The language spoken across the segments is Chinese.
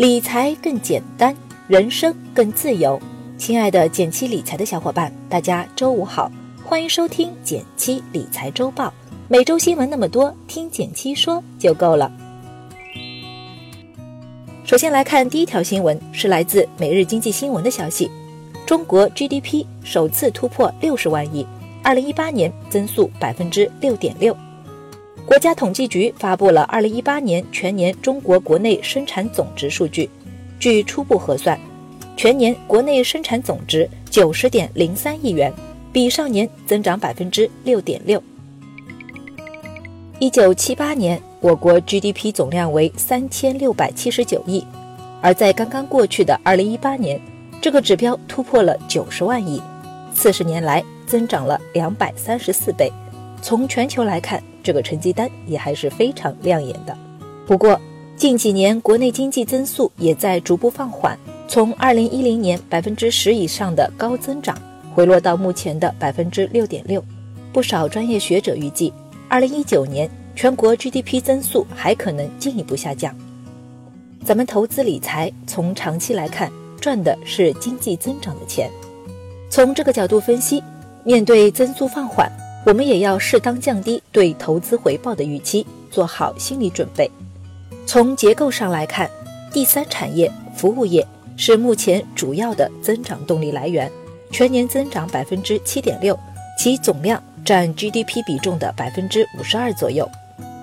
理财更简单，人生更自由。亲爱的减七理财的小伙伴，大家周五好，欢迎收听减七理财周报。每周新闻那么多，听减七说就够了。首先来看第一条新闻，是来自《每日经济新闻》的消息：中国 GDP 首次突破六十万亿，二零一八年增速百分之六点六。国家统计局发布了二零一八年全年中国国内生产总值数据，据初步核算。全年国内生产总值九十点零三亿元，比上年增长百分之六点六。一九七八年，我国 GDP 总量为三千六百七十九亿，而在刚刚过去的二零一八年，这个指标突破了九十万亿，四十年来增长了两百三十四倍。从全球来看，这个成绩单也还是非常亮眼的。不过，近几年国内经济增速也在逐步放缓。从二零一零年百分之十以上的高增长，回落到目前的百分之六点六。不少专业学者预计，二零一九年全国 GDP 增速还可能进一步下降。咱们投资理财，从长期来看，赚的是经济增长的钱。从这个角度分析，面对增速放缓，我们也要适当降低对投资回报的预期，做好心理准备。从结构上来看，第三产业、服务业。是目前主要的增长动力来源，全年增长百分之七点六，其总量占 GDP 比重的百分之五十二左右。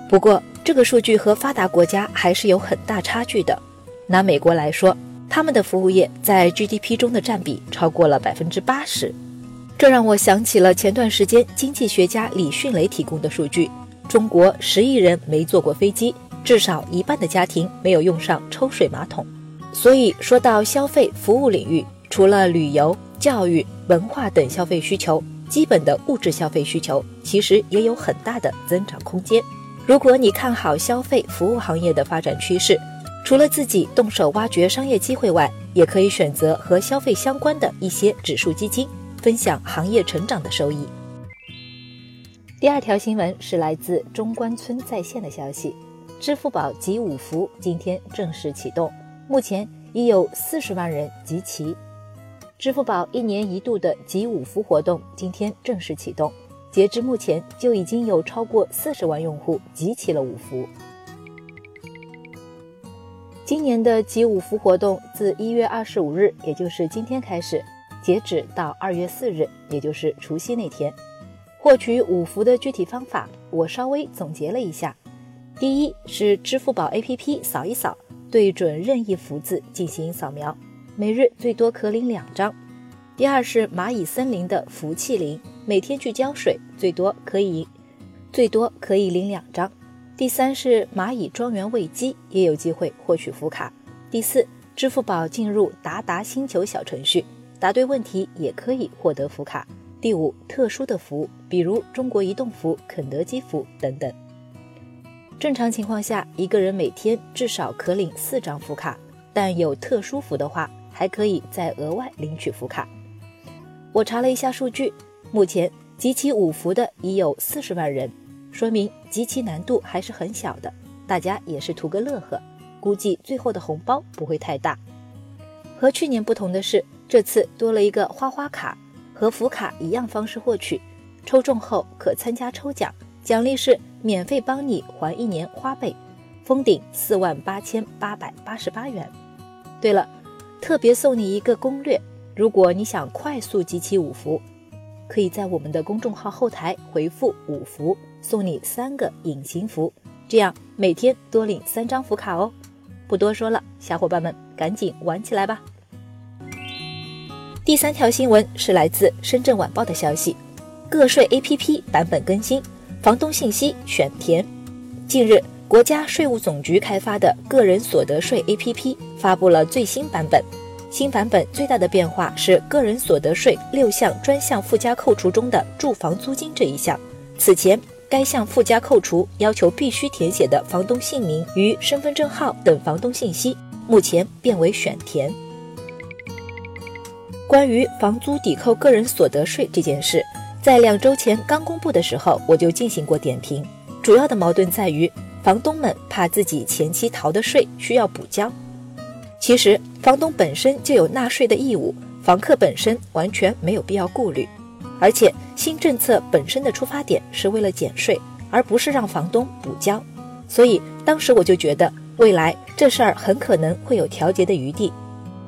不过，这个数据和发达国家还是有很大差距的。拿美国来说，他们的服务业在 GDP 中的占比超过了百分之八十，这让我想起了前段时间经济学家李迅雷提供的数据：中国十亿人没坐过飞机，至少一半的家庭没有用上抽水马桶。所以说到消费服务领域，除了旅游、教育、文化等消费需求，基本的物质消费需求其实也有很大的增长空间。如果你看好消费服务行业的发展趋势，除了自己动手挖掘商业机会外，也可以选择和消费相关的一些指数基金，分享行业成长的收益。第二条新闻是来自中关村在线的消息：支付宝集五福今天正式启动。目前已有四十万人集齐，支付宝一年一度的集五福活动今天正式启动，截至目前就已经有超过四十万用户集齐了五福。今年的集五福活动自一月二十五日，也就是今天开始，截止到二月四日，也就是除夕那天。获取五福的具体方法，我稍微总结了一下：第一是支付宝 APP 扫一扫。对准任意福字进行扫描，每日最多可领两张。第二是蚂蚁森林的福气林，每天去浇水，最多可以最多可以领两张。第三是蚂蚁庄园喂鸡，也有机会获取福卡。第四，支付宝进入达达星球小程序，答对问题也可以获得福卡。第五，特殊的福，比如中国移动福、肯德基福等等。正常情况下，一个人每天至少可领四张福卡，但有特殊福的话，还可以再额外领取福卡。我查了一下数据，目前集齐五福的已有四十万人，说明集齐难度还是很小的，大家也是图个乐呵，估计最后的红包不会太大。和去年不同的是，这次多了一个花花卡，和福卡一样方式获取，抽中后可参加抽奖，奖励是。免费帮你还一年花呗，封顶四万八千八百八十八元。对了，特别送你一个攻略：如果你想快速集齐五福，可以在我们的公众号后台回复“五福”，送你三个隐形福，这样每天多领三张福卡哦。不多说了，小伙伴们赶紧玩起来吧！第三条新闻是来自深圳晚报的消息：个税 APP 版本更新。房东信息选填。近日，国家税务总局开发的个人所得税 APP 发布了最新版本。新版本最大的变化是个人所得税六项专项附加扣除中的住房租金这一项。此前，该项附加扣除要求必须填写的房东姓名与身份证号等房东信息，目前变为选填。关于房租抵扣个人所得税这件事。在两周前刚公布的时候，我就进行过点评。主要的矛盾在于，房东们怕自己前期逃的税需要补交。其实，房东本身就有纳税的义务，房客本身完全没有必要顾虑。而且，新政策本身的出发点是为了减税，而不是让房东补交。所以，当时我就觉得，未来这事儿很可能会有调节的余地。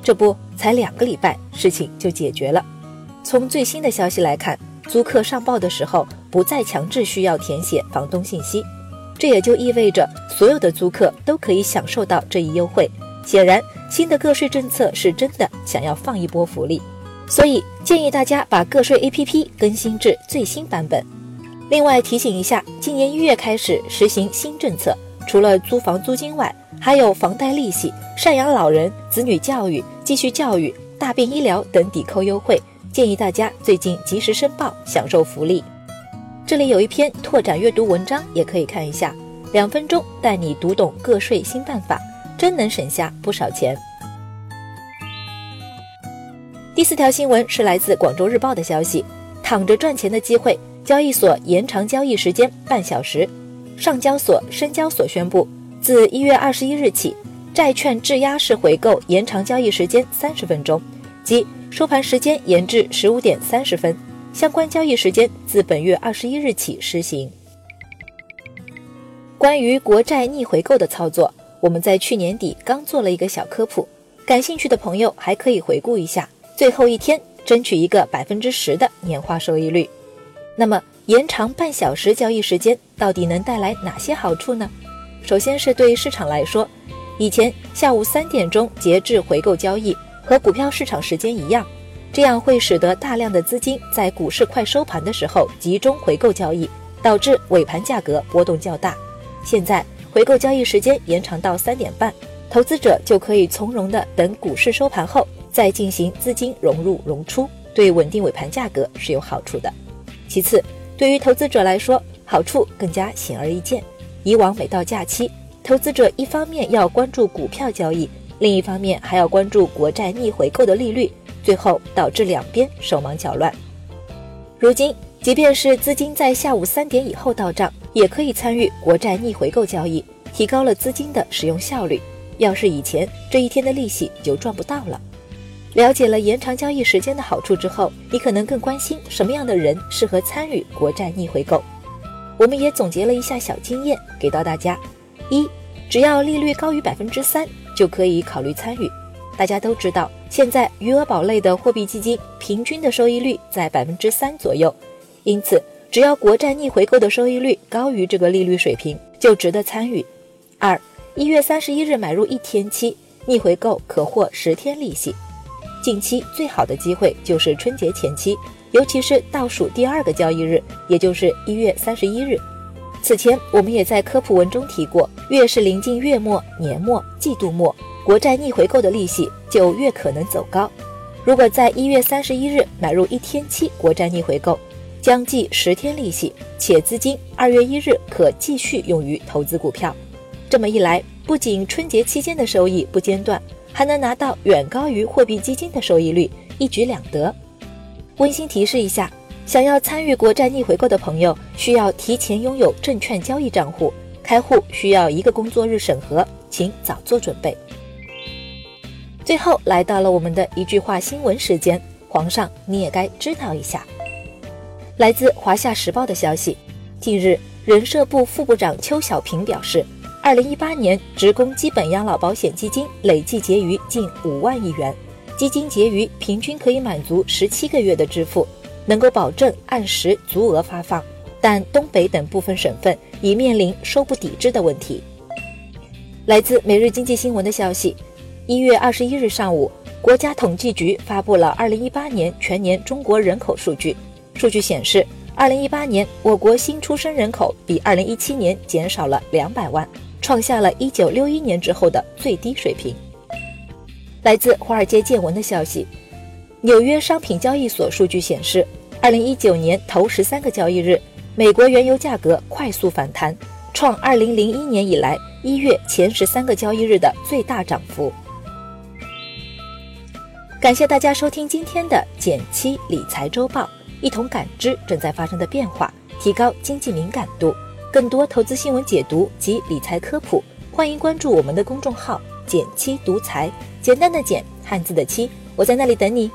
这不，才两个礼拜，事情就解决了。从最新的消息来看，租客上报的时候不再强制需要填写房东信息，这也就意味着所有的租客都可以享受到这一优惠。显然，新的个税政策是真的想要放一波福利，所以建议大家把个税 APP 更新至最新版本。另外提醒一下，今年一月开始实行新政策，除了租房租金外，还有房贷利息、赡养老人、子女教育、继续教育、大病医疗等抵扣优惠。建议大家最近及时申报，享受福利。这里有一篇拓展阅读文章，也可以看一下。两分钟带你读懂个税新办法，真能省下不少钱。第四条新闻是来自广州日报的消息：躺着赚钱的机会，交易所延长交易时间半小时。上交所、深交所宣布，自一月二十一日起，债券质押式回购延长交易时间三十分钟，即。收盘时间延至十五点三十分，相关交易时间自本月二十一日起施行。关于国债逆回购的操作，我们在去年底刚做了一个小科普，感兴趣的朋友还可以回顾一下。最后一天争取一个百分之十的年化收益率。那么延长半小时交易时间到底能带来哪些好处呢？首先是对市场来说，以前下午三点钟截至回购交易。和股票市场时间一样，这样会使得大量的资金在股市快收盘的时候集中回购交易，导致尾盘价格波动较大。现在回购交易时间延长到三点半，投资者就可以从容的等股市收盘后再进行资金融入融出，对稳定尾盘价格是有好处的。其次，对于投资者来说，好处更加显而易见。以往每到假期，投资者一方面要关注股票交易。另一方面还要关注国债逆回购的利率，最后导致两边手忙脚乱。如今，即便是资金在下午三点以后到账，也可以参与国债逆回购交易，提高了资金的使用效率。要是以前，这一天的利息就赚不到了。了解了延长交易时间的好处之后，你可能更关心什么样的人适合参与国债逆回购。我们也总结了一下小经验，给到大家：一，只要利率高于百分之三。就可以考虑参与。大家都知道，现在余额宝类的货币基金平均的收益率在百分之三左右，因此只要国债逆回购的收益率高于这个利率水平，就值得参与。二，一月三十一日买入一天期逆回购可获十天利息。近期最好的机会就是春节前期，尤其是倒数第二个交易日，也就是一月三十一日。此前我们也在科普文中提过，越是临近月末、年末、季度末，国债逆回购的利息就越可能走高。如果在一月三十一日买入一天期国债逆回购，将计十天利息，且资金二月一日可继续用于投资股票。这么一来，不仅春节期间的收益不间断，还能拿到远高于货币基金的收益率，一举两得。温馨提示一下。想要参与国债逆回购的朋友，需要提前拥有证券交易账户，开户需要一个工作日审核，请早做准备。最后来到了我们的一句话新闻时间，皇上你也该知道一下。来自华夏时报的消息，近日人社部副部长邱小平表示，二零一八年职工基本养老保险基金累计结余近五万亿元，基金结余平均可以满足十七个月的支付。能够保证按时足额发放，但东北等部分省份已面临收不抵支的问题。来自每日经济新闻的消息，一月二十一日上午，国家统计局发布了二零一八年全年中国人口数据。数据显示，二零一八年我国新出生人口比二零一七年减少了两百万，创下了一九六一年之后的最低水平。来自华尔街见闻的消息。纽约商品交易所数据显示，二零一九年头十三个交易日，美国原油价格快速反弹，创二零零一年以来一月前十三个交易日的最大涨幅。感谢大家收听今天的减七理财周报，一同感知正在发生的变化，提高经济敏感度。更多投资新闻解读及理财科普，欢迎关注我们的公众号。减七独裁，简单的简，汉字的七，我在那里等你。